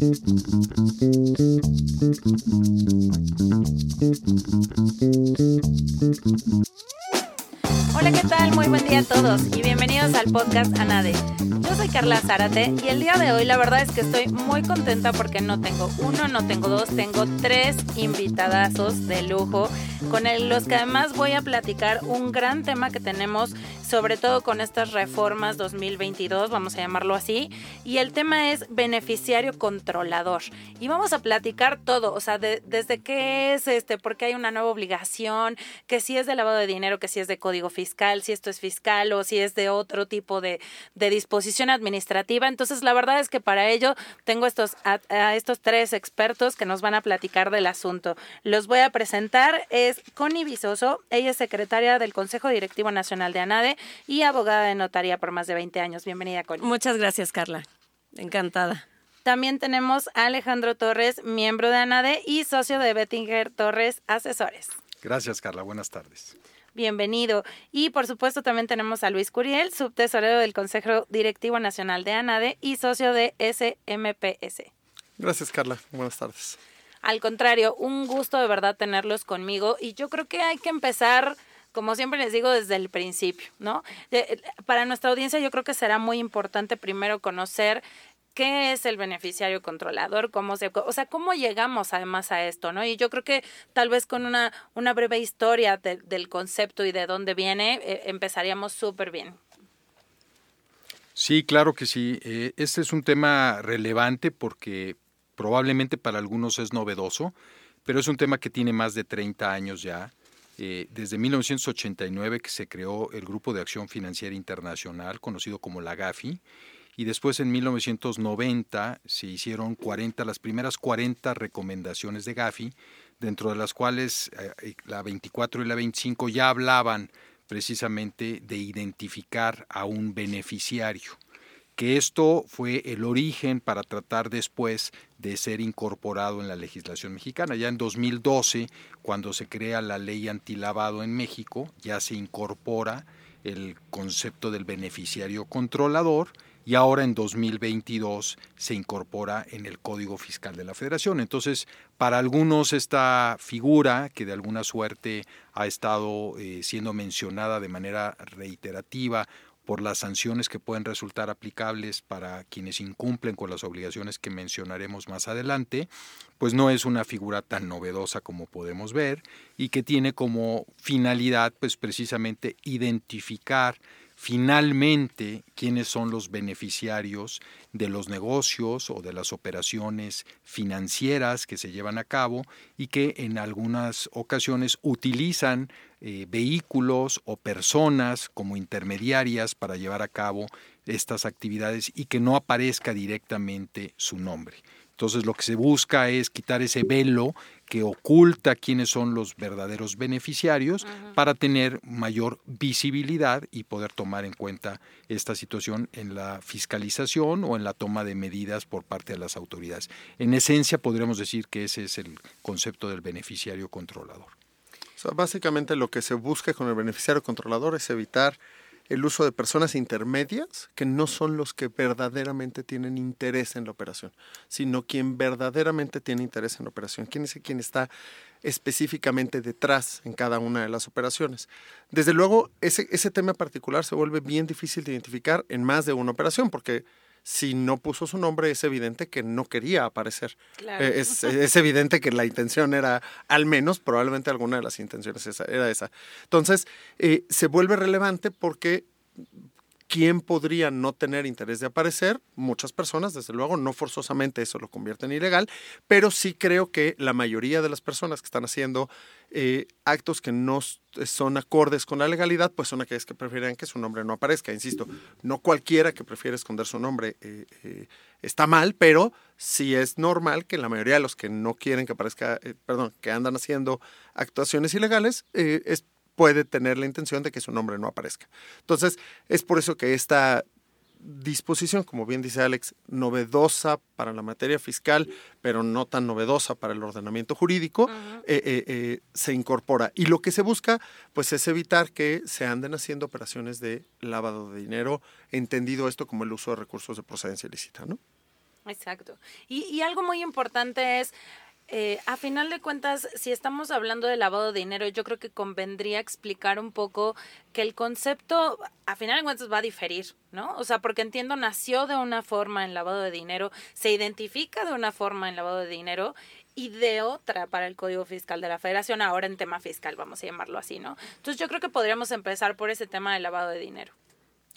Hola, ¿qué tal? Muy buen día a todos y bienvenidos al podcast ANADE. Yo soy Carla Zárate y el día de hoy la verdad es que estoy muy contenta porque no tengo uno, no tengo dos, tengo tres invitadazos de lujo con los que además voy a platicar un gran tema que tenemos sobre todo con estas reformas 2022, vamos a llamarlo así, y el tema es beneficiario controlador. Y vamos a platicar todo, o sea, desde qué es, este, por qué hay una nueva obligación, que si es de lavado de dinero, que si es de código fiscal, si esto es fiscal o si es de otro tipo de, disposición administrativa. Entonces, la verdad es que para ello tengo estos, a, estos tres expertos que nos van a platicar del asunto. Los voy a presentar, es Connie Visoso, ella es secretaria del Consejo Directivo Nacional de ANADE y abogada de notaría por más de 20 años. Bienvenida, Connie. Muchas gracias, Carla. Encantada. También tenemos a Alejandro Torres, miembro de ANADE y socio de Bettinger Torres Asesores. Gracias, Carla. Buenas tardes. Bienvenido. Y por supuesto también tenemos a Luis Curiel, subtesorero del Consejo Directivo Nacional de ANADE y socio de SMPS. Gracias, Carla. Buenas tardes. Al contrario, un gusto de verdad tenerlos conmigo y yo creo que hay que empezar como siempre les digo desde el principio, ¿no? para nuestra audiencia yo creo que será muy importante primero conocer qué es el beneficiario controlador, cómo se, o sea, cómo llegamos además a esto, ¿no? Y yo creo que tal vez con una, una breve historia del concepto y de dónde viene, eh, empezaríamos súper bien. Sí, claro que sí. Eh, este es un tema relevante porque probablemente para algunos es novedoso, pero es un tema que tiene más de 30 años ya. Eh, desde 1989 que se creó el Grupo de Acción Financiera Internacional, conocido como la GAFI, y después en 1990 se hicieron 40, las primeras 40 recomendaciones de GAFI, dentro de las cuales eh, la 24 y la 25 ya hablaban precisamente de identificar a un beneficiario que esto fue el origen para tratar después de ser incorporado en la legislación mexicana. Ya en 2012, cuando se crea la ley antilavado en México, ya se incorpora el concepto del beneficiario controlador y ahora en 2022 se incorpora en el Código Fiscal de la Federación. Entonces, para algunos esta figura, que de alguna suerte ha estado eh, siendo mencionada de manera reiterativa por las sanciones que pueden resultar aplicables para quienes incumplen con las obligaciones que mencionaremos más adelante, pues no es una figura tan novedosa como podemos ver y que tiene como finalidad pues precisamente identificar finalmente quiénes son los beneficiarios de los negocios o de las operaciones financieras que se llevan a cabo y que en algunas ocasiones utilizan eh, vehículos o personas como intermediarias para llevar a cabo estas actividades y que no aparezca directamente su nombre. Entonces lo que se busca es quitar ese velo que oculta quiénes son los verdaderos beneficiarios para tener mayor visibilidad y poder tomar en cuenta esta situación en la fiscalización o en la toma de medidas por parte de las autoridades. En esencia podríamos decir que ese es el concepto del beneficiario controlador. básicamente lo que se busca con el beneficiario controlador es evitar el uso de personas intermedias que no son los que verdaderamente tienen interés en la operación, sino quien verdaderamente tiene interés en la operación, quién es quien está específicamente detrás en cada una de las operaciones. Desde luego, ese, ese tema particular se vuelve bien difícil de identificar en más de una operación, porque si no puso su nombre, es evidente que no quería aparecer. Eh, es, es, evidente que la intención era, al menos, probablemente alguna de las intenciones era esa. Entonces, eh, se vuelve relevante porque ¿Quién podría no tener interés de aparecer? Muchas personas, desde luego, no forzosamente eso lo convierte en ilegal, pero sí creo que la mayoría de las personas que están haciendo eh, actos que no son acordes con la legalidad, pues son aquellas que prefieren que su nombre no aparezca. Insisto, no cualquiera que prefiere esconder su nombre eh, eh, está mal, pero sí es normal que la mayoría de los que no quieren que aparezca, perdón, que andan haciendo actuaciones ilegales, es puede tener la intención de que su nombre no aparezca. Entonces, es por eso que esta disposición, como bien dice Alex, novedosa para la materia fiscal, pero no tan novedosa para el ordenamiento jurídico, eh, eh, eh, se incorpora. Y lo que se busca, pues, es evitar que se anden haciendo operaciones de lavado de dinero, entendido esto como el uso de recursos de procedencia ilícita, ¿no? Exacto. Y, y algo muy importante es, eh, a final de cuentas, si estamos hablando de lavado de dinero, yo creo que convendría explicar un poco que el concepto, a final de cuentas, va a diferir, ¿no? O sea, porque entiendo, nació de una forma en lavado de dinero, se identifica de una forma en lavado de dinero y de otra para el Código Fiscal de la Federación, ahora en tema fiscal, vamos a llamarlo así, ¿no? Entonces yo creo que podríamos empezar por ese tema del lavado de dinero.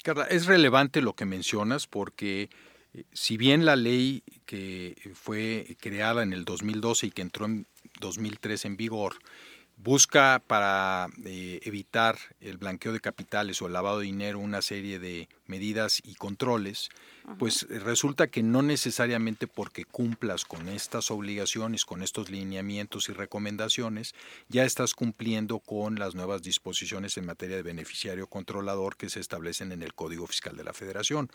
Carla, es relevante lo que mencionas porque si bien la ley que fue creada en el 2012 y que entró en 2003 en vigor, busca para eh, evitar el blanqueo de capitales o el lavado de dinero una serie de medidas y controles, pues eh, resulta que no necesariamente porque cumplas con estas obligaciones, con estos lineamientos y recomendaciones, ya estás cumpliendo con las nuevas disposiciones en materia de beneficiario controlador que se establecen en el Código Fiscal de la Federación.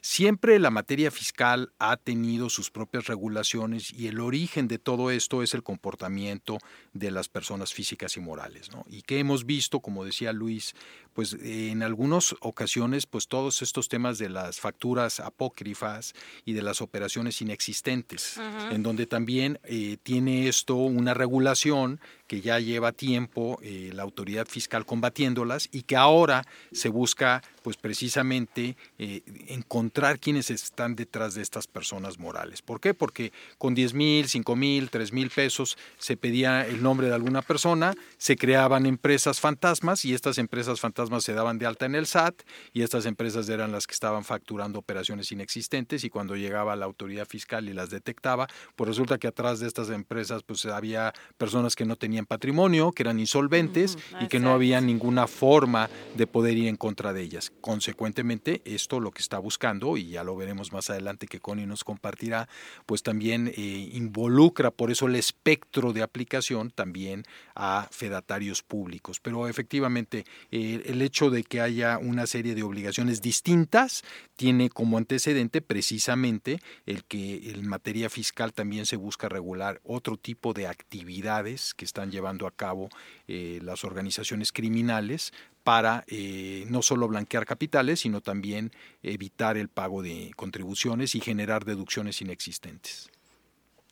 Siempre la materia fiscal ha tenido sus propias regulaciones y el origen de todo esto es el comportamiento de las personas físicas y morales, ¿no? Y que hemos visto, como decía Luis, pues en algunas ocasiones, pues todos estos temas de las facturas apócrifas y de las operaciones inexistentes, en donde también eh, tiene esto una regulación que ya lleva tiempo eh, la autoridad fiscal combatiéndolas y que ahora se busca pues precisamente eh, encontrar quiénes están detrás de estas personas morales. ¿Por qué? Porque con 10 mil, 5 mil, 3 mil pesos se pedía el nombre de alguna persona, se creaban empresas fantasmas y estas empresas fantasmas se daban de alta en el SAT y estas empresas eran las que estaban facturando operaciones inexistentes y cuando llegaba la autoridad fiscal y las detectaba, pues resulta que atrás de estas empresas pues había personas que no tenían patrimonio, que eran insolventes y que no había ninguna forma de poder ir en contra de ellas. Consecuentemente, esto lo que está buscando, y ya lo veremos más adelante que Connie nos compartirá, pues también eh, involucra por eso el espectro de aplicación también a fedatarios públicos. Pero efectivamente, eh, el hecho de que haya una serie de obligaciones distintas tiene como antecedente precisamente el que en materia fiscal también se busca regular otro tipo de actividades que están llevando a cabo eh, las organizaciones criminales para eh, no solo blanquear capitales, sino también evitar el pago de contribuciones y generar deducciones inexistentes.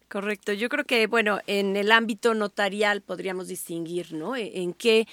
Correcto. Yo creo que, bueno, en el ámbito notarial podríamos distinguir, ¿no? E, en qué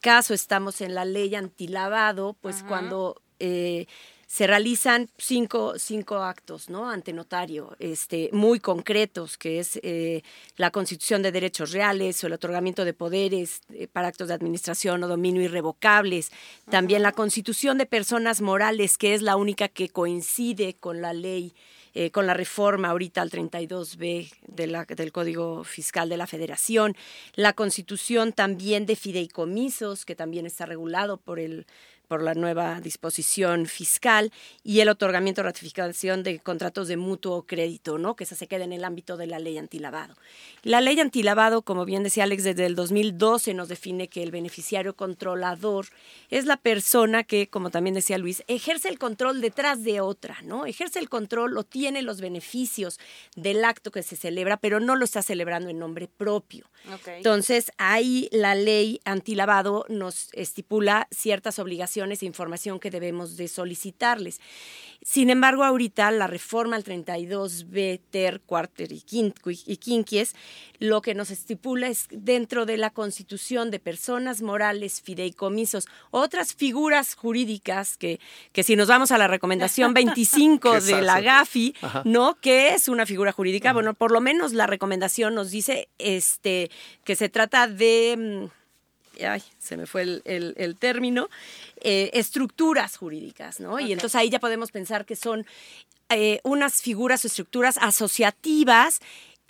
caso estamos en la ley antilavado, pues cuando eh, se realizan cinco, cinco actos ¿no? ante notario, este, muy concretos, que es eh, la constitución de derechos reales o el otorgamiento de poderes eh, para actos de administración o dominio irrevocables, también la constitución de personas morales, que es la única que coincide con la ley. Eh, con la reforma ahorita al 32B de la, del Código Fiscal de la Federación, la constitución también de fideicomisos, que también está regulado por el por la nueva disposición fiscal y el otorgamiento o ratificación de contratos de mutuo crédito, ¿no? Que esa se queda en el ámbito de la ley antilavado. La ley antilavado, como bien decía Alex, desde el 2012 nos define que el beneficiario controlador es la persona que, como también decía Luis, ejerce el control detrás de otra, ¿no? Ejerce el control o tiene los beneficios del acto que se celebra, pero no lo está celebrando en nombre propio. Entonces, ahí la ley antilavado nos estipula ciertas obligaciones e información que debemos de solicitarles. Sin embargo, ahorita la reforma al 32B, TER, Cuarter y, Quinquies, lo que nos estipula es dentro de la constitución de personas morales, fideicomisos, otras figuras jurídicas que, que si nos vamos a la recomendación 25 de la GAFI, ¿no? ¿Qué es una figura jurídica? Bueno, por lo menos la recomendación nos dice este, que se trata de... Ay, se me fue el, término, eh, estructuras jurídicas, ¿no? Y entonces ahí ya podemos pensar que son eh, unas figuras o estructuras asociativas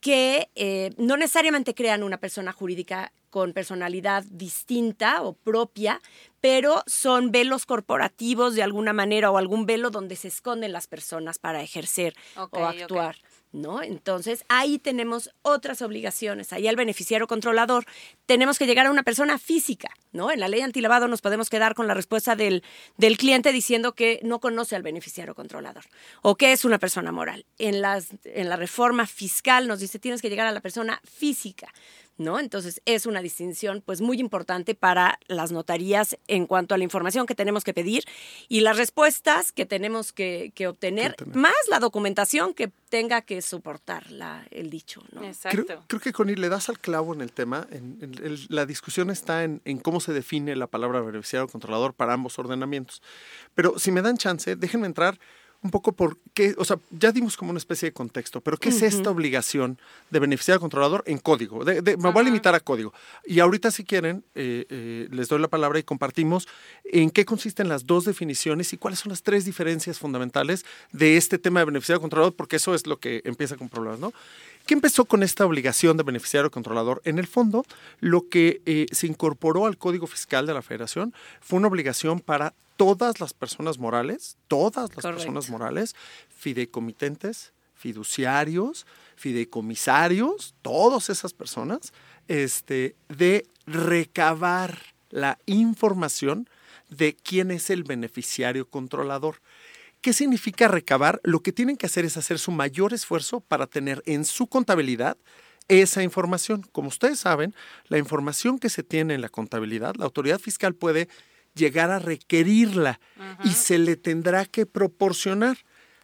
que eh, no necesariamente crean una persona jurídica con personalidad distinta o propia, pero son velos corporativos de alguna manera o algún velo donde se esconden las personas para ejercer o actuar. ¿no? Entonces, ahí tenemos otras obligaciones. Ahí al beneficiario controlador tenemos que llegar a una persona física, ¿no? En la ley antilavado nos podemos quedar con la respuesta del, del cliente diciendo que no conoce al beneficiario controlador o que es una persona moral. En, las, en la reforma fiscal nos dice tienes que llegar a la persona física ¿no? Entonces es una distinción pues muy importante para las notarías en cuanto a la información que tenemos que pedir y las respuestas que tenemos que, obtener, más la documentación que tenga que soportar la, el dicho, ¿no? Exacto. Creo, que Connie le das al clavo en el tema. la discusión está en, en, cómo se define la palabra beneficiario controlador para ambos ordenamientos. Pero si me dan chance, déjenme entrar un poco por qué, o sea, ya dimos como una especie de contexto, pero ¿qué es esta obligación de beneficiario controlador en código? me voy a limitar a código. Y ahorita, si quieren, eh, eh, les doy la palabra y compartimos en qué consisten las dos definiciones y cuáles son las tres diferencias fundamentales de este tema de beneficiario controlador, porque eso es lo que empieza con problemas, ¿no? ¿Qué empezó con esta obligación de beneficiario controlador? En el fondo, lo que eh, se incorporó al Código Fiscal de la Federación fue una obligación para todas las personas morales, todas las personas morales, fideicomitentes, fiduciarios, fideicomisarios, todas esas personas, este, de recabar la información de quién es el beneficiario controlador. ¿Qué significa recabar? Lo que tienen que hacer es hacer su mayor esfuerzo para tener en su contabilidad esa información. Como ustedes saben, la información que se tiene en la contabilidad, la autoridad fiscal puede llegar a requerirla y se le tendrá que proporcionar.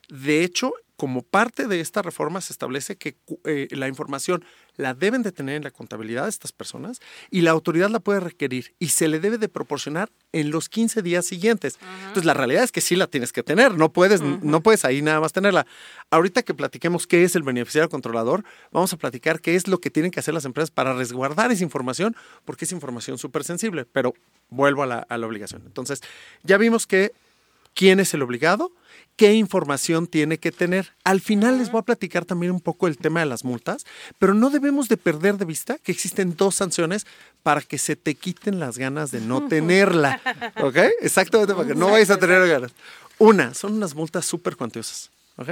De hecho, como parte de esta reforma se establece que eh, la información la deben de tener en la contabilidad de estas personas y la autoridad la puede requerir y se le debe de proporcionar en los 15 días siguientes. Entonces la realidad es que sí la tienes que tener, no puedes, no puedes ahí nada más tenerla. Ahorita que platiquemos qué es el beneficiario controlador, vamos a platicar qué es lo que tienen que hacer las empresas para resguardar esa información, porque es información súper sensible, pero vuelvo a la, a la obligación. Entonces, ya vimos que quién es el obligado, qué información tiene que tener. Al final les voy a platicar también un poco el tema de las multas, pero no debemos de perder de vista que existen dos sanciones para que se te quiten las ganas de no tenerla. ¿Ok? Exactamente, para que no vayas a tener ganas. Una, son unas multas súper cuantiosas.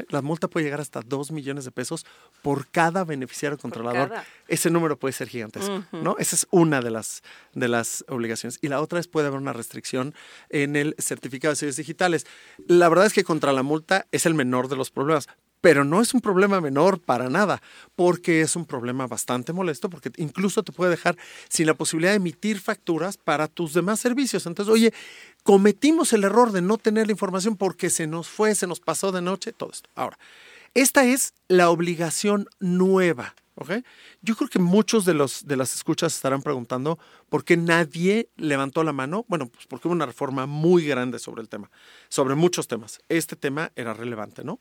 La multa puede llegar hasta 2 millones de pesos por cada beneficiario controlador. Ese número puede ser gigantesco, ¿no? Esa es una de las, de las obligaciones. Y la otra es puede haber una restricción en el certificado de servicios digitales. La verdad es que contra la multa es el menor de los problemas, pero no es un problema menor para nada, porque es un problema bastante molesto, porque incluso te puede dejar sin la posibilidad de emitir facturas para tus demás servicios. Entonces, oye, cometimos el error de no tener la información porque se nos fue, se nos pasó de noche, todo esto. Ahora, esta es la obligación nueva. ¿ok? Yo creo que muchos de, los, de las escuchas estarán preguntando por qué nadie levantó la mano. Bueno, pues porque hubo una reforma muy grande sobre el tema, sobre muchos temas. Este tema era relevante, ¿no?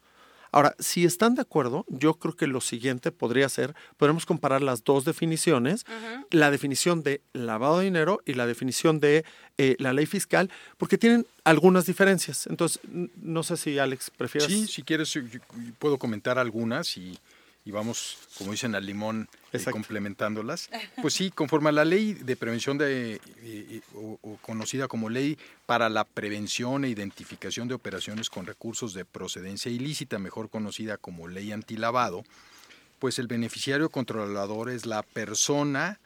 Ahora, si están de acuerdo, yo creo que lo siguiente podría ser, podemos comparar las dos definiciones, la definición de lavado de dinero y la definición de eh, la ley fiscal, porque tienen algunas diferencias. Entonces, no sé si Alex prefieres. Sí, si quieres, puedo comentar algunas y y vamos, como dicen, al limón eh, complementándolas. Pues sí, conforme a la ley de prevención de, eh, eh, o, conocida como ley para la prevención e identificación de operaciones con recursos de procedencia ilícita, mejor conocida como ley antilavado, pues el beneficiario controlador es la persona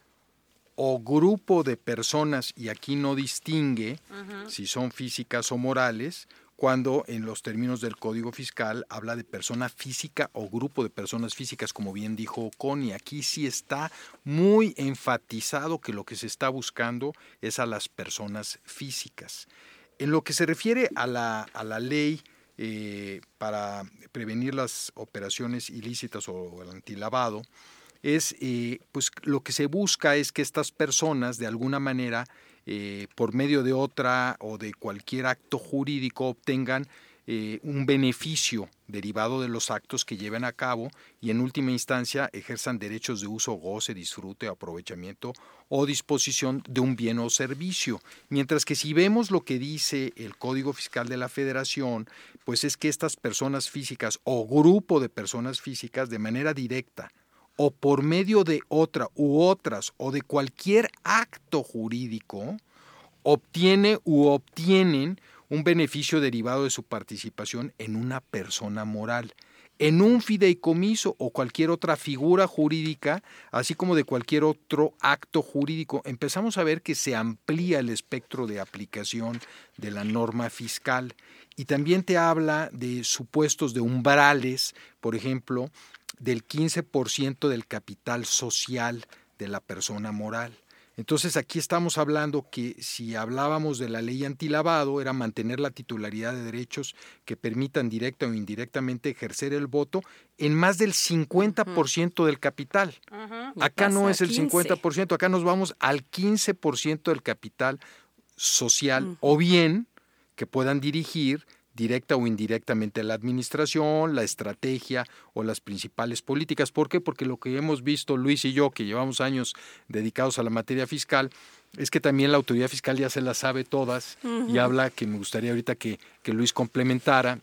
o grupo de personas, y aquí no distingue si son físicas o morales, cuando en los términos del Código Fiscal habla de persona física o grupo de personas físicas, como bien dijo Connie. Aquí sí está muy enfatizado que lo que se está buscando es a las personas físicas. En lo que se refiere a la, a la ley eh, para prevenir las operaciones ilícitas o el antilavado, es eh, pues lo que se busca es que estas personas de alguna manera eh, por medio de otra o de cualquier acto jurídico obtengan eh, un beneficio derivado de los actos que lleven a cabo y en última instancia ejerzan derechos de uso, goce, disfrute, aprovechamiento o disposición de un bien o servicio. Mientras que si vemos lo que dice el Código Fiscal de la Federación, pues es que estas personas físicas o grupo de personas físicas de manera directa o por medio de otra u otras o de cualquier acto jurídico, obtiene u obtienen un beneficio derivado de su participación en una persona moral, en un fideicomiso o cualquier otra figura jurídica, así como de cualquier otro acto jurídico. Empezamos a ver que se amplía el espectro de aplicación de la norma fiscal y también te habla de supuestos de umbrales, por ejemplo, del 15% del capital social de la persona moral. Entonces aquí estamos hablando que si hablábamos de la ley antilavado era mantener la titularidad de derechos que permitan directa o indirectamente ejercer el voto en más del 50% del capital. Acá no es el 50%, acá nos vamos al 15% del capital social o bien que puedan dirigir directa o indirectamente la administración, la estrategia o las principales políticas. ¿Por qué? Porque lo que hemos visto Luis y yo, que llevamos años dedicados a la materia fiscal, es que también la autoridad fiscal ya se las sabe todas y habla que me gustaría ahorita que, que Luis complementara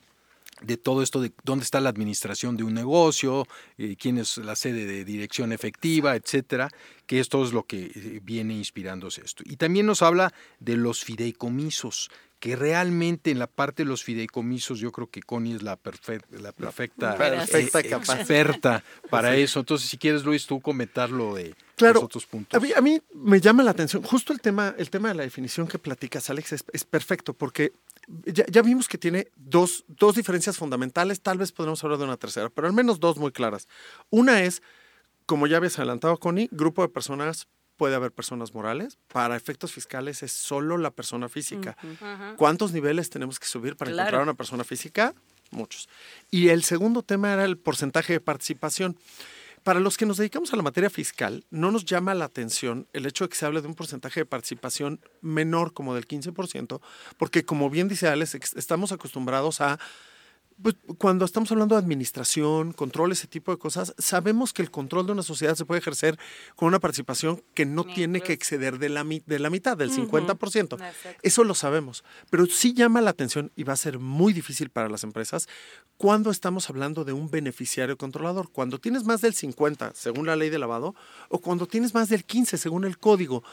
de todo esto de dónde está la administración de un negocio, eh, quién es la sede de dirección efectiva, etcétera, que esto es lo que eh, viene inspirándose esto. Y también nos habla de los fideicomisos, que realmente en la parte de los fideicomisos yo creo que Connie es la, la perfecta, perfecta eh, experta para eso. Entonces, si quieres, Luis, tú comentarlo de los otros puntos. A mí, me llama la atención, justo el tema, el tema de la definición que platicas, Alex, es, perfecto, porque ya, vimos que tiene dos, dos diferencias fundamentales, tal vez podremos hablar de una tercera, pero al menos dos muy claras. Una es, como ya habías adelantado, Connie, grupo de personas puede haber personas morales. Para efectos fiscales es solo la persona física. ¿Cuántos niveles tenemos que subir para encontrar una persona física? Muchos. Y el segundo tema era el porcentaje de participación. Para los que nos dedicamos a la materia fiscal, no nos llama la atención el hecho de que se hable de un porcentaje de participación menor como del 15%, porque como bien dice Alex, estamos acostumbrados a pues, cuando estamos hablando de administración, control, ese tipo de cosas, sabemos que el control de una sociedad se puede ejercer con una participación que no tiene que exceder de la, de la mitad, del 50%. Eso lo sabemos. Pero sí llama la atención y va a ser muy difícil para las empresas cuando estamos hablando de un beneficiario controlador. Cuando tienes más del 50, según la ley de lavado, o cuando tienes más del 15, según el código.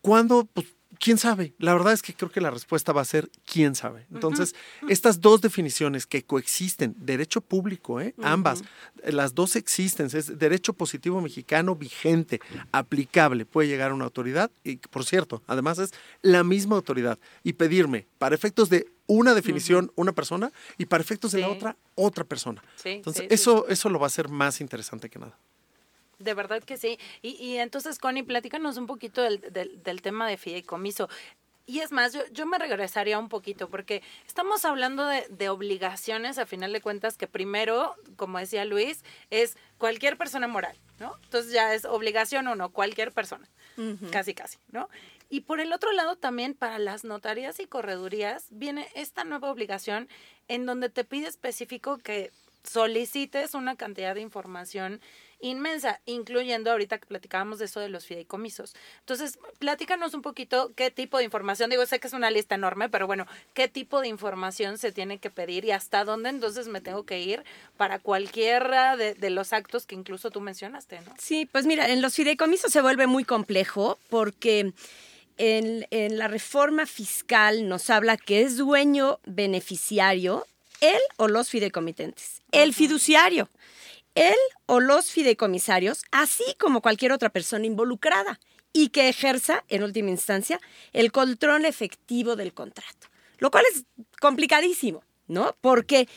Cuando, pues, ¿Quién sabe? La verdad es que creo que la respuesta va a ser ¿quién sabe? Entonces, estas dos definiciones que coexisten, derecho público, ¿eh? ambas, las dos existen, es derecho positivo mexicano vigente, aplicable, puede llegar a una autoridad y, por cierto, además es la misma autoridad y pedirme, para efectos de una definición, una persona y para efectos de la otra, otra persona. Entonces, eso, eso lo va a hacer más interesante que nada. De verdad que sí. Y, y entonces, Connie, platícanos un poquito del, del, tema de fideicomiso. Y es más, yo, yo, me regresaría un poquito porque estamos hablando de, de, obligaciones, a final de cuentas, que primero, como decía Luis, es cualquier persona moral, ¿no? Entonces ya es obligación o no, cualquier persona, casi, casi, ¿no? Y por el otro lado también para las notarías y corredurías viene esta nueva obligación en donde te pide específico que solicites una cantidad de información inmensa, incluyendo ahorita que platicábamos de eso de los fideicomisos. Entonces, platícanos un poquito qué tipo de información, digo, sé que es una lista enorme, pero bueno, qué tipo de información se tiene que pedir y hasta dónde entonces me tengo que ir para cualquiera de, los actos que incluso tú mencionaste, ¿no? Sí, pues mira, en los fideicomisos se vuelve muy complejo porque... En, en, la reforma fiscal nos habla que es dueño beneficiario él o los fideicomitentes. El fiduciario él o los fideicomisarios, así como cualquier otra persona involucrada, y que ejerza, en última instancia, el control efectivo del contrato. Lo cual es complicadísimo, ¿no? Porque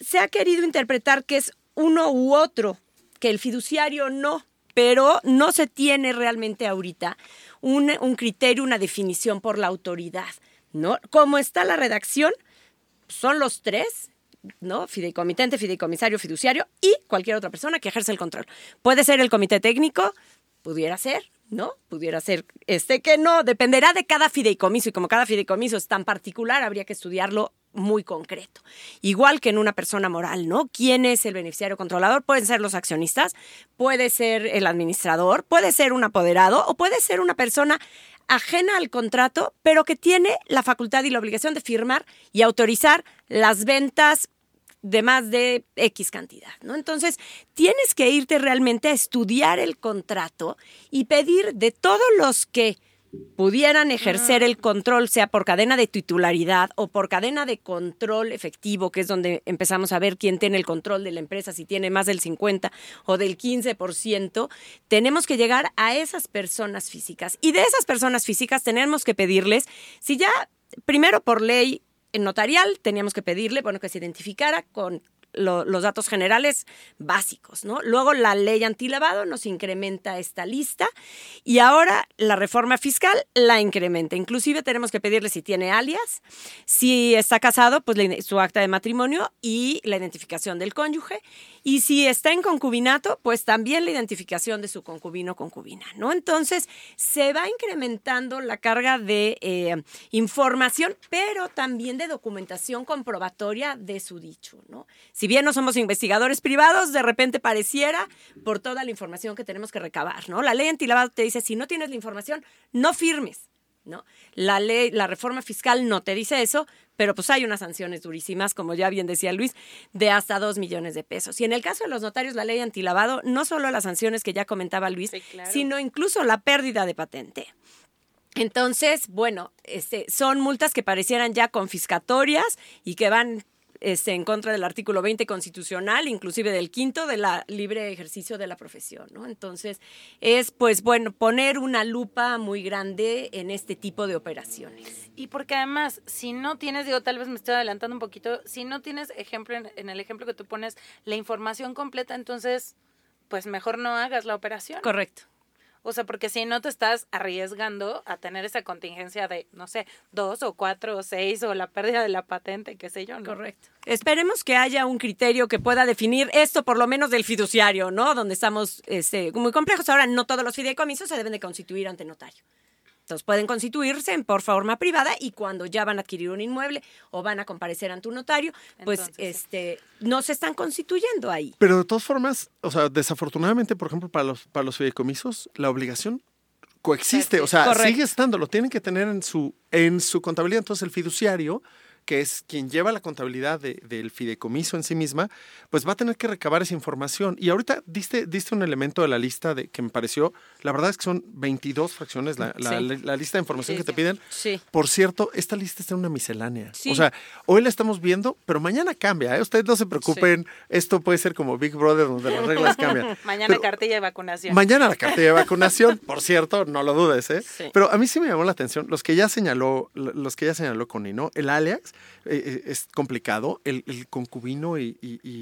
se ha querido interpretar que es uno u otro, que el fiduciario no, pero no se tiene realmente ahorita un, un criterio, una definición por la autoridad, ¿no? Como está la redacción, son los tres ¿no? Fideicomitente, fideicomisario, fiduciario y cualquier otra persona que ejerce el control. Puede ser el comité técnico, pudiera ser, ¿no? Pudiera ser este que no, dependerá de cada fideicomiso y como cada fideicomiso es tan particular, habría que estudiarlo muy concreto. Igual que en una persona moral, ¿no? ¿Quién es el beneficiario controlador? Pueden ser los accionistas, puede ser el administrador, puede ser un apoderado o puede ser una persona ajena al contrato, pero que tiene la facultad y la obligación de firmar y autorizar las ventas de más de X cantidad, ¿no? Entonces, tienes que irte realmente a estudiar el contrato y pedir de todos los que pudieran ejercer el control, sea por cadena de titularidad o por cadena de control efectivo, que es donde empezamos a ver quién tiene el control de la empresa, si tiene más del 50 o del 15%, tenemos que llegar a esas personas físicas. Y de esas personas físicas tenemos que pedirles, si ya primero por ley notarial teníamos que pedirle, bueno, que se identificara con los datos generales básicos, ¿no? Luego la ley antilavado nos incrementa esta lista y ahora la reforma fiscal la incrementa. Inclusive tenemos que pedirle si tiene alias, si está casado, pues su acta de matrimonio y la identificación del cónyuge. Y si está en concubinato, pues también la identificación de su concubino o concubina, ¿no? Entonces, se va incrementando la carga de eh, información, pero también de documentación comprobatoria de su dicho, ¿no? Bien no somos investigadores privados, de repente pareciera por toda la información que tenemos que recabar, ¿no? La ley antilavado te dice, si no tienes la información, no firmes. ¿no? La ley, la reforma fiscal no te dice eso, pero pues hay unas sanciones durísimas, como ya bien decía Luis, de hasta dos millones de pesos. Y en el caso de los notarios, la ley antilavado, no solo las sanciones que ya comentaba Luis, sino incluso la pérdida de patente. Entonces, bueno, este, son multas que parecieran ya confiscatorias y que van este, en contra del artículo 20 constitucional, inclusive del quinto de la libre ejercicio de la profesión, ¿no? Entonces, es pues bueno, poner una lupa muy grande en este tipo de operaciones. Y porque además, si no tienes, digo, tal vez me estoy adelantando un poquito, si no tienes ejemplo, en el ejemplo que tú pones, la información completa, entonces, pues mejor no hagas la operación. Correcto. O sea, porque si no te estás arriesgando a tener esa contingencia de, no sé, dos o cuatro o seis o la pérdida de la patente, qué sé yo, ¿no? Correcto. Esperemos que haya un criterio que pueda definir esto, por lo menos del fiduciario, ¿no? Donde estamos este, muy complejos. Ahora, no todos los fideicomisos se deben de constituir ante notario. Entonces pueden constituirse en por forma privada y cuando ya van a adquirir un inmueble o van a comparecer ante un notario, pues este no se están constituyendo ahí. Pero de todas formas, o sea, desafortunadamente, por ejemplo, para los para los fideicomisos, la obligación coexiste, o sea, sigue estando, lo tienen que tener en su en su contabilidad, entonces el fiduciario que es quien lleva la contabilidad del fideicomiso en sí misma, pues va a tener que recabar esa información. Y ahorita diste, diste un elemento de la lista de, que me pareció, la verdad es que son 22 fracciones la, lista de información que te piden. Sí. Por cierto, esta lista está en una miscelánea. O sea, hoy la estamos viendo, pero mañana cambia. ¿eh? Ustedes no se preocupen, esto puede ser como Big Brother donde las reglas cambian. mañana cartilla de vacunación. Mañana la cartilla de vacunación, por cierto, no lo dudes, ¿eh? Pero a mí sí me llamó la atención, los que ya señaló, los que ya señaló Connie, ¿no? El Alex eh, eh, es complicado. El, concubino y,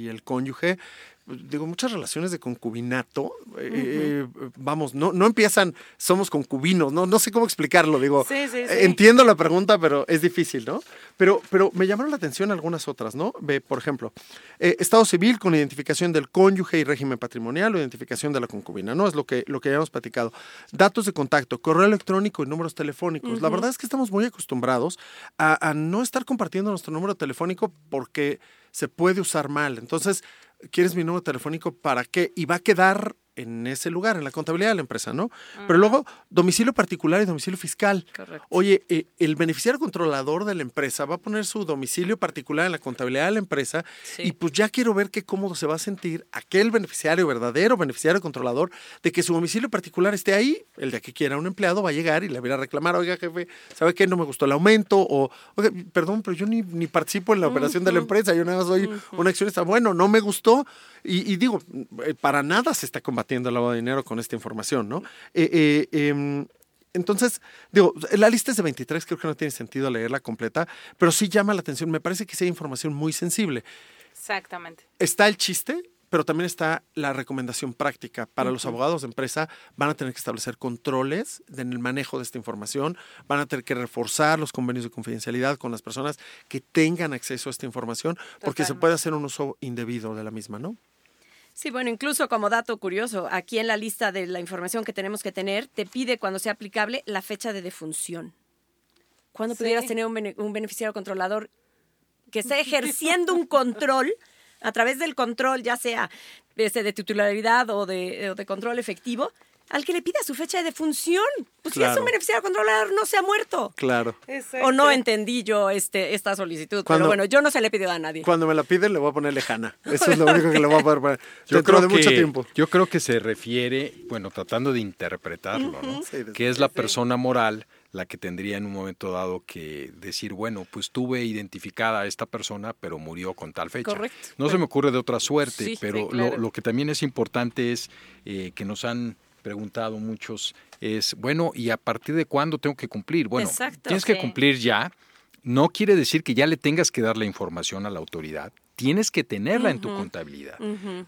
el cónyuge digo, muchas relaciones de concubinato, eh, vamos, no, no empiezan, somos concubinos, no, no sé cómo explicarlo, digo, entiendo la pregunta, pero es difícil, ¿no? Pero, pero me llamaron la atención algunas otras, ¿no? Ve, por ejemplo, eh, Estado civil con identificación del cónyuge y régimen patrimonial o identificación de la concubina, ¿no? Es lo que, lo que ya hemos platicado. Datos de contacto, correo electrónico y números telefónicos. La verdad es que estamos muy acostumbrados a, a no estar compartiendo nuestro número telefónico porque se puede usar mal. Entonces, ¿quieres mi número telefónico para qué? Y va a quedar en ese lugar, en la contabilidad de la empresa, ¿no? Pero luego, domicilio particular y domicilio fiscal. Correcto. Oye, eh, el beneficiario controlador de la empresa va a poner su domicilio particular en la contabilidad de la empresa y pues ya quiero ver qué cómodo se va a sentir aquel beneficiario, verdadero beneficiario controlador, de que su domicilio particular esté ahí. El de que quiera un empleado va a llegar y le va a reclamar, oiga, jefe, ¿sabe qué? No me gustó el aumento o, oiga, perdón, pero yo ni, ni participo en la operación de la empresa, yo nada más soy una accionista. Bueno, no me gustó y, y digo, eh, para nada se está combatiendo combatiendo el lavado de dinero con esta información, ¿no? Eh, eh, em, entonces, digo, la lista es de 23, creo que no tiene sentido leerla completa, pero sí llama la atención. Me parece que sí hay información muy sensible. Exactamente. Está el chiste, pero también está la recomendación práctica. Para los abogados de empresa van a tener que establecer controles en el manejo de esta información, van a tener que reforzar los convenios de confidencialidad con las personas que tengan acceso a esta información, porque se puede hacer un uso indebido de la misma, ¿no? Sí, bueno, incluso como dato curioso, aquí en la lista de la información que tenemos que tener, te pide cuando sea aplicable la fecha de defunción. ¿Cuándo pudieras tener un, beneficiario controlador que esté ejerciendo un control a través del control, ya sea este, de titularidad o de, de control efectivo, al que le pida su fecha de defunción. Pues si es un beneficiario controlador, no se ha muerto. Claro. O no entendí yo este, esta solicitud. pero bueno, yo no se le he pedido a nadie. Cuando me la piden, le voy a poner lejana. Eso es lo único que le voy a poder poner. Yo creo de mucho tiempo. Yo creo que se refiere, bueno, tratando de interpretarlo, ¿no? que es la persona moral la que tendría en un momento dado que decir, bueno, pues tuve identificada a esta persona, pero murió con tal fecha. Correcto. No se me ocurre de otra suerte, pero lo, lo, que también es importante es eh, que nos han preguntado muchos es, bueno, ¿y a partir de cuándo tengo que cumplir? Bueno, tienes que cumplir ya. No quiere decir que ya le tengas que dar la información a la autoridad. tienes que tenerla en tu contabilidad,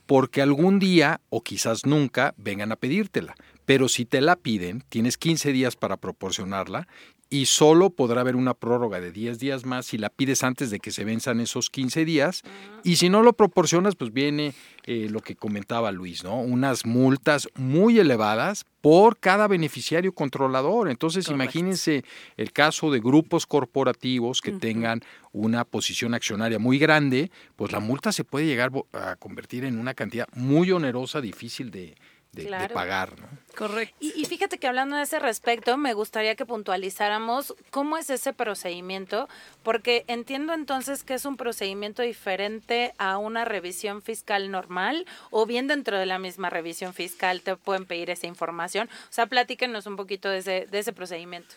porque algún día o quizás nunca vengan a pedírtela. Pero si te la piden, tienes 15 días para proporcionarla y solo podrá haber una prórroga de 10 días más si la pides antes de que se venzan esos 15 días. Y si no lo proporcionas, pues viene eh, lo que comentaba Luis, ¿no? Unas multas muy elevadas por cada beneficiario controlador. Entonces, imagínense el caso de grupos corporativos que tengan una posición accionaria muy grande, pues la multa se puede llegar a convertir en una cantidad muy onerosa, difícil de, de, pagar. ¿no? Correcto. Y, fíjate que hablando de ese respecto, me gustaría que puntualizáramos cómo es ese procedimiento, porque entiendo entonces que es un procedimiento diferente a una revisión fiscal normal, o bien dentro de la misma revisión fiscal te pueden pedir esa información. O sea, platíquenos un poquito de ese, de ese procedimiento.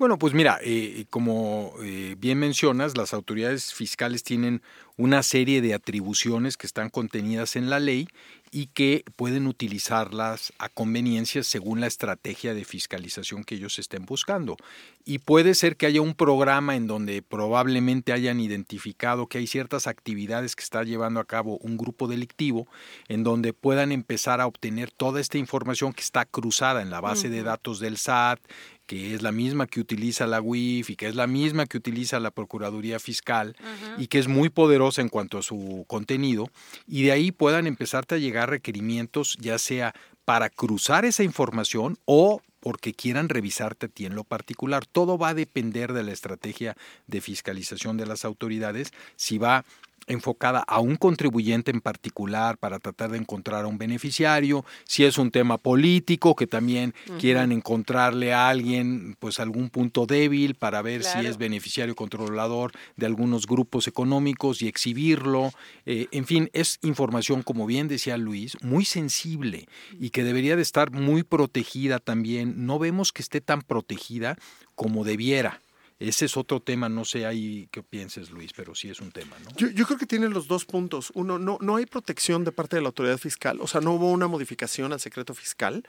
Bueno, pues mira, eh, como eh, bien mencionas, las autoridades fiscales tienen una serie de atribuciones que están contenidas en la ley y que pueden utilizarlas a conveniencia según la estrategia de fiscalización que ellos estén buscando. Y puede ser que haya un programa en donde probablemente hayan identificado que hay ciertas actividades que está llevando a cabo un grupo delictivo, en donde puedan empezar a obtener toda esta información que está cruzada en la base de datos del SAT, que es la misma que utiliza la UIF y que es la misma que utiliza la Procuraduría Fiscal y que es muy poderosa en cuanto a su contenido, y de ahí puedan empezarte a llegar requerimientos ya sea para cruzar esa información o porque quieran revisarte a ti en lo particular. Todo va a depender de la estrategia de fiscalización de las autoridades, si va enfocada a un contribuyente en particular para tratar de encontrar a un beneficiario, si es un tema político, que también quieran encontrarle a alguien pues algún punto débil para ver si es beneficiario controlador de algunos grupos económicos y exhibirlo. Eh, en fin, es información, como bien decía Luis, muy sensible y que debería de estar muy protegida también. No vemos que esté tan protegida como debiera. Ese es otro tema, no sé ahí qué pienses, Luis, pero sí es un tema, ¿no? Yo, creo que tiene los dos puntos. Uno, no, no hay protección de parte de la autoridad fiscal, o sea, no hubo una modificación al secreto fiscal.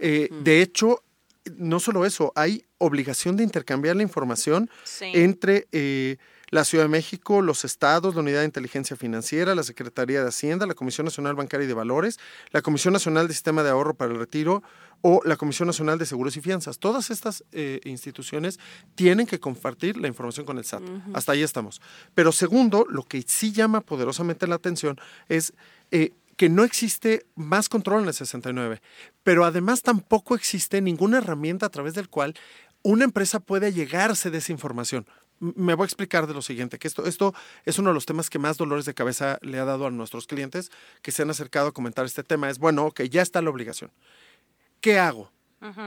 Eh, de hecho, no solo eso, hay obligación de intercambiar la información entre eh, la Ciudad de México, los estados, la Unidad de Inteligencia Financiera, la Secretaría de Hacienda, la Comisión Nacional Bancaria y de Valores, la Comisión Nacional de Sistema de Ahorro para el Retiro, o la Comisión Nacional de Seguros y Fianzas. Todas estas eh, instituciones tienen que compartir la información con el SAT. Hasta ahí estamos. Pero segundo, lo que sí llama poderosamente la atención es eh, que no existe más control en el 69, pero además tampoco existe ninguna herramienta a través del cual una empresa puede llegarse de esa información. Me voy a explicar de lo siguiente, que esto, esto es uno de los temas que más dolores de cabeza le ha dado a nuestros clientes que se han acercado a comentar este tema. Es, bueno, ok, ya está la obligación. ¿Qué hago?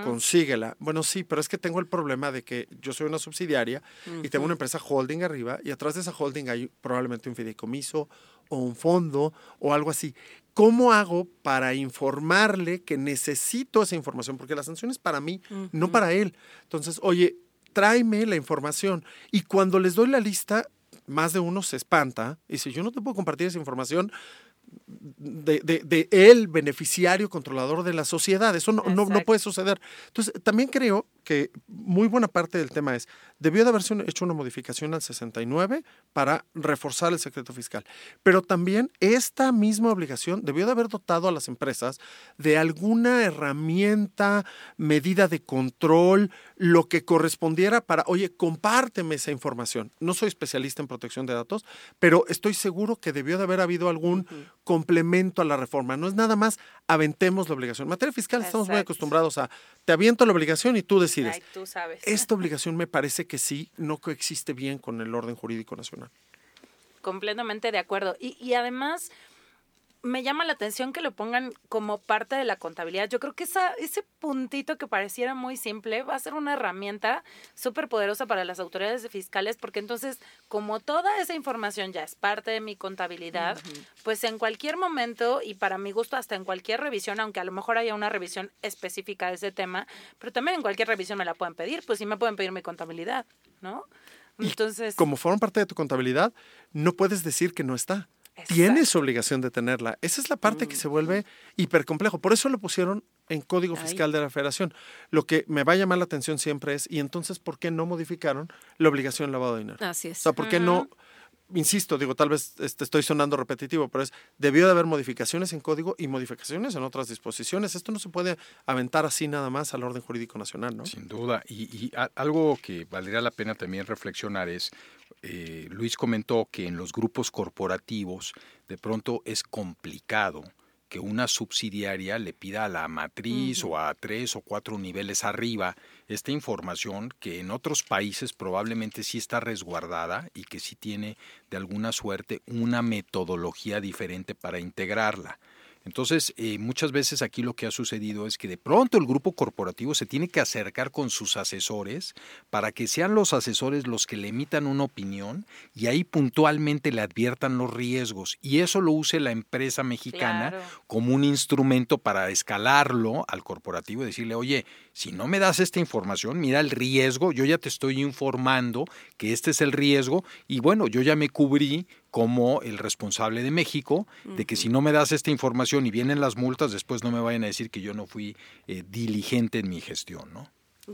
Consíguela. Bueno, sí, pero es que tengo el problema de que yo soy una subsidiaria y tengo una empresa holding arriba y atrás de esa holding hay probablemente un fideicomiso o un fondo o algo así. ¿Cómo hago para informarle que necesito esa información? Porque la sanción es para mí, no para él. Entonces, oye, tráeme la información. Y cuando les doy la lista, más de uno se espanta y dice, yo no te puedo compartir esa información de, de, de, el beneficiario controlador de la sociedad. Eso no, no, no, puede suceder. Entonces, también creo que muy buena parte del tema es, debió de haberse hecho una modificación al 69 para reforzar el secreto fiscal, pero también esta misma obligación debió de haber dotado a las empresas de alguna herramienta, medida de control, lo que correspondiera para, oye, compárteme esa información. No soy especialista en protección de datos, pero estoy seguro que debió de haber habido algún complemento a la reforma. No es nada más aventemos la obligación. En materia fiscal estamos muy acostumbrados a te aviento la obligación y tú decides. tú sabes. Esta obligación me parece que sí, no coexiste bien con el orden jurídico nacional. Completamente de acuerdo. Y, y además, me llama la atención que lo pongan como parte de la contabilidad. Yo creo que esa, ese puntito que pareciera muy simple va a ser una herramienta súper poderosa para las autoridades fiscales porque entonces, como toda esa información ya es parte de mi contabilidad, pues en cualquier momento y para mi gusto hasta en cualquier revisión, aunque a lo mejor haya una revisión específica de ese tema, pero también en cualquier revisión me la pueden pedir, pues sí me pueden pedir mi contabilidad, ¿no? Entonces, como forman parte de tu contabilidad, no puedes decir que no está. Tienes obligación de tenerla. Esa es la parte que se vuelve hiper complejo. Por eso lo pusieron en Código Fiscal de la Federación. Lo que me va a llamar la atención siempre es, ¿y entonces por qué no modificaron la obligación de lavado de dinero? Así es. O sea, ¿por qué no? insisto, digo, tal vez este, estoy sonando repetitivo, pero es, debió de haber modificaciones en código y modificaciones en otras disposiciones. Esto no se puede aventar así nada más al orden jurídico nacional, ¿no? Sin duda. Y, algo que valdría la pena también reflexionar es, eh, Luis comentó que en los grupos corporativos de pronto es complicado que una subsidiaria le pida a la matriz o a tres o cuatro niveles arriba esta información que en otros países probablemente sí está resguardada y que sí tiene de alguna suerte una metodología diferente para integrarla. Entonces, eh, muchas veces aquí lo que ha sucedido es que de pronto el grupo corporativo se tiene que acercar con sus asesores para que sean los asesores los que le emitan una opinión y ahí puntualmente le adviertan los riesgos. Y eso lo use la empresa mexicana como un instrumento para escalarlo al corporativo y decirle, oye, si no me das esta información, mira el riesgo, yo ya te estoy informando que este es el riesgo y bueno, yo ya me cubrí como el responsable de México, de que si no me das esta información y vienen las multas, después no me vayan a decir que yo no fui eh, diligente en mi gestión, ¿no?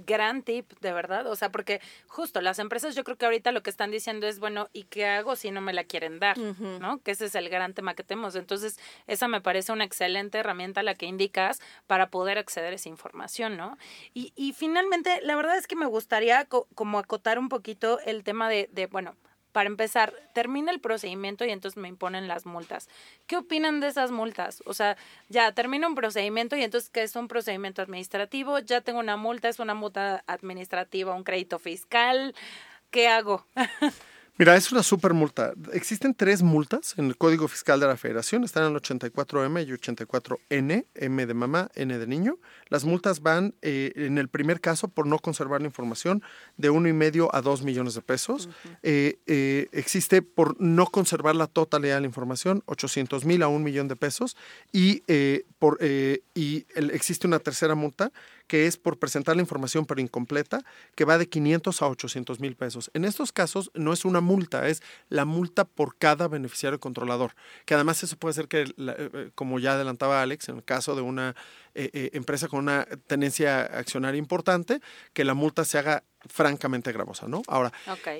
gran tip, de verdad. O sea, porque justo las empresas yo creo que ahorita lo que están diciendo es, bueno, ¿y qué hago si no me la quieren dar? ¿No? Que ese es el gran tema que tenemos. Entonces, esa me parece una excelente herramienta la que indicas para poder acceder a esa información, ¿no? Y, y finalmente, la verdad es que me gustaría como acotar un poquito el tema de, de bueno, para empezar, termina el procedimiento y entonces me imponen las multas. ¿Qué opinan de esas multas? O sea, ya termina un procedimiento y entonces, ¿qué es un procedimiento administrativo? Ya tengo una multa, es una multa administrativa, un crédito fiscal. ¿Qué hago? Mira, es una super multa. Existen tres multas en el Código Fiscal de la Federación. Están en el 84M y 84N, M de mamá, N de niño. Las multas van, eh, en el primer caso, por no conservar la información, de uno y medio a dos millones de pesos. Eh, eh, existe por no conservar la totalidad de la información, 800 mil a un millón de pesos. Y, por, y existe una tercera multa que es por presentar la información pero incompleta, que va de 500 a 800 mil pesos. En estos casos no es una multa, es la multa por cada beneficiario controlador, que además eso puede ser que, eh, eh, como ya adelantaba Alex, en el caso de una eh, empresa con una tenencia accionaria importante, que la multa se haga francamente gravosa, ¿no? Ahora,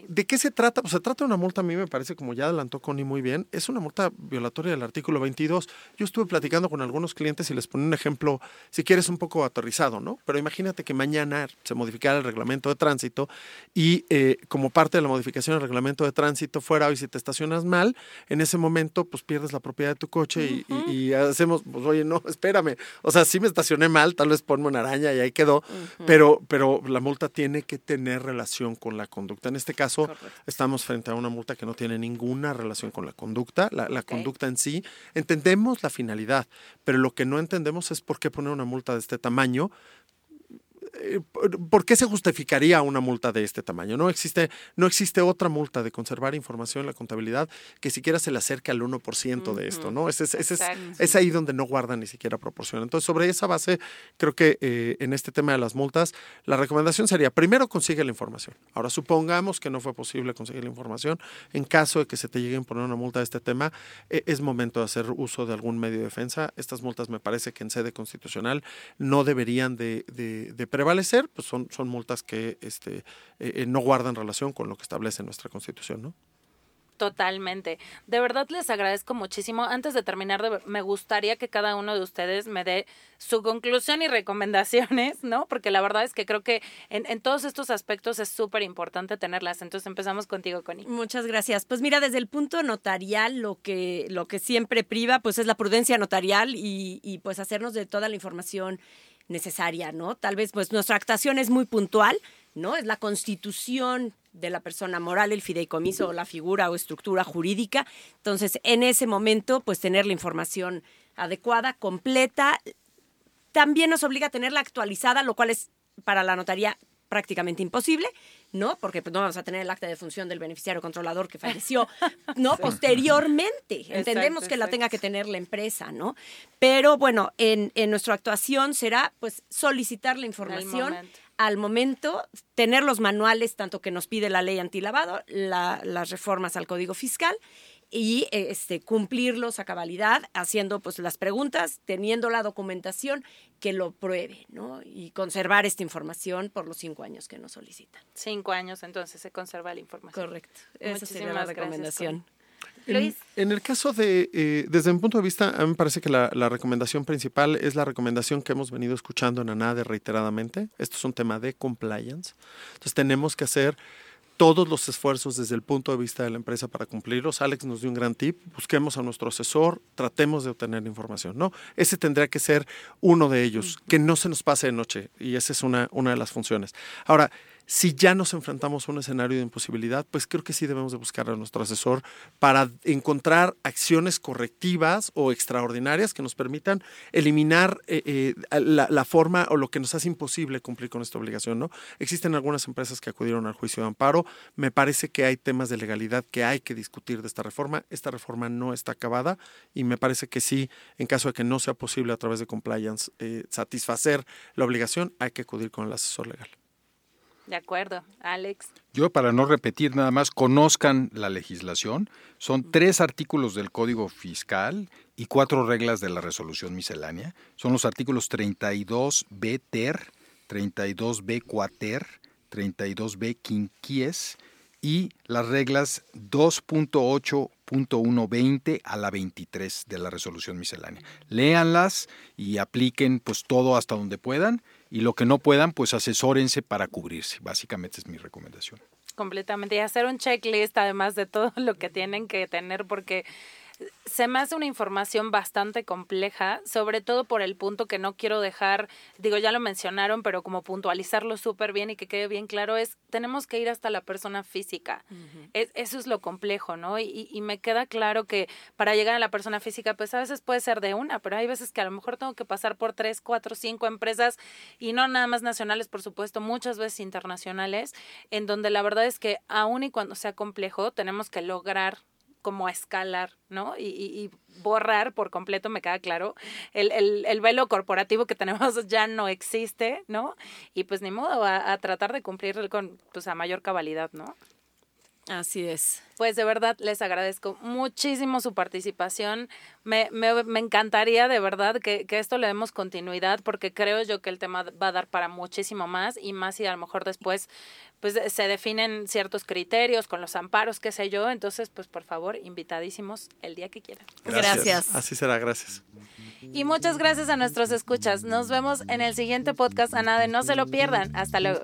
¿de qué se trata? Pues se trata de una multa, a mí me parece, como ya adelantó Connie muy bien, es una multa violatoria del artículo 22. Yo estuve platicando con algunos clientes y les ponía un ejemplo, si quieres, un poco aterrizado, ¿no? Pero imagínate que mañana se modificara el reglamento de tránsito y eh, como parte de la modificación del reglamento de tránsito fuera, hoy si te estacionas mal, en ese momento, pues pierdes la propiedad de tu coche y, hacemos, pues oye, no, espérame, o sea, sí me estacioné mal, tal vez ponme una araña y ahí quedó, pero, pero la multa tiene que tener relación con la conducta. En este caso, estamos frente a una multa que no tiene ninguna relación con la conducta, la, conducta en sí. Entendemos la finalidad, pero lo que no entendemos es por qué poner una multa de este tamaño ¿por qué se justificaría una multa de este tamaño? No existe, no existe otra multa de conservar información en la contabilidad que siquiera se le acerque al 1% de esto, ¿no? Es, es, es, ahí donde no guarda ni siquiera proporción. Entonces, sobre esa base, creo que eh, en este tema de las multas, la recomendación sería, primero consigue la información. Ahora, supongamos que no fue posible conseguir la información. En caso de que se te llegue a poner una multa de este tema, eh, es momento de hacer uso de algún medio de defensa. Estas multas me parece que en sede constitucional no deberían de, de, de prevalecer, pues son, son multas que este, eh, eh, no guardan relación con lo que establece nuestra Constitución, ¿no? Totalmente. De verdad les agradezco muchísimo. Antes de terminar, me gustaría que cada uno de ustedes me dé su conclusión y recomendaciones, ¿no? Porque la verdad es que creo que en, en todos estos aspectos es súper importante tenerlas. Entonces empezamos contigo, Connie. Muchas gracias. Pues mira, desde el punto notarial, lo que, lo que siempre priva, pues es la prudencia notarial y, y pues hacernos de toda la información necesaria, ¿no? Tal vez pues nuestra actuación es muy puntual, ¿no? Es la constitución de la persona moral, el fideicomiso o la figura o estructura jurídica. Entonces, en ese momento, pues tener la información adecuada, completa, también nos obliga a tenerla actualizada, lo cual es para la notaría prácticamente imposible, ¿no? Porque pues, no vamos a tener el acta de función del beneficiario controlador que falleció, ¿no? Posteriormente. Entendemos que la tenga que tener la empresa, ¿no? Pero bueno, en, nuestra actuación será pues solicitar la información al momento, tener los manuales, tanto que nos pide la ley antilavado, la, las reformas al Código Fiscal, y este, cumplirlos a cabalidad, haciendo pues las preguntas, teniendo la documentación que lo pruebe, ¿no? Y conservar esta información por los cinco años que nos solicitan. Cinco años, entonces se conserva la información. Correcto. Esa sería la recomendación. Luis. En, el caso de, eh, desde mi punto de vista, a mí me parece que la, la, recomendación principal es la recomendación que hemos venido escuchando en ANADE reiteradamente. Esto es un tema de compliance. Entonces tenemos que hacer todos los esfuerzos desde el punto de vista de la empresa para cumplirlos. Alex nos dio un gran tip, busquemos a nuestro asesor, tratemos de obtener información, ¿no? Ese tendría que ser uno de ellos, que no se nos pase de noche, y esa es una, una de las funciones. Ahora, si ya nos enfrentamos a un escenario de imposibilidad, pues creo que sí debemos de buscar a nuestro asesor para encontrar acciones correctivas o extraordinarias que nos permitan eliminar eh, eh, la, forma o lo que nos hace imposible cumplir con esta obligación. ¿no? Existen algunas empresas que acudieron al juicio de amparo. Me parece que hay temas de legalidad que hay que discutir de esta reforma. Esta reforma no está acabada y me parece que sí, en caso de que no sea posible a través de compliance eh, satisfacer la obligación, hay que acudir con el asesor legal. De acuerdo, Alex. Yo, para no repetir nada más, conozcan la legislación. Son tres artículos del Código Fiscal y cuatro reglas de la resolución miscelánea. Son los artículos 32b ter, 32b cuater, 32b quinquies y las reglas 2.8.120 a la 23 de la resolución miscelánea. Léanlas y apliquen pues todo hasta donde puedan y lo que no puedan, pues asesórense para cubrirse. Básicamente es mi recomendación. Completamente. Y hacer un checklist además de todo lo que tienen que tener porque se me hace una información bastante compleja, sobre todo por el punto que no quiero dejar, digo, ya lo mencionaron, pero como puntualizarlo súper bien y que quede bien claro es, tenemos que ir hasta la persona física. eso es lo complejo, ¿no? Y, y, me queda claro que para llegar a la persona física, pues a veces puede ser de una, pero hay veces que a lo mejor tengo que pasar por tres, cuatro, cinco empresas y no nada más nacionales, por supuesto, muchas veces internacionales, en donde la verdad es que aun y cuando sea complejo, tenemos que lograr como escalar, ¿no? Y, borrar por completo, me queda claro, el, el, velo corporativo que tenemos ya no existe, ¿no? Y pues ni modo, a, a tratar de cumplir con, pues a mayor cabalidad, ¿no? Así es. Pues de verdad les agradezco muchísimo su participación. Me, me, me encantaría de verdad que, que, esto le demos continuidad porque creo yo que el tema va a dar para muchísimo más y más si a lo mejor después pues se definen ciertos criterios con los amparos, qué sé yo. Entonces, pues por favor, invitadísimos el día que quieran. Gracias. gracias. Así será, gracias. Y muchas gracias a nuestros escuchas. Nos vemos en el siguiente podcast. A nada, no se lo pierdan. Hasta luego.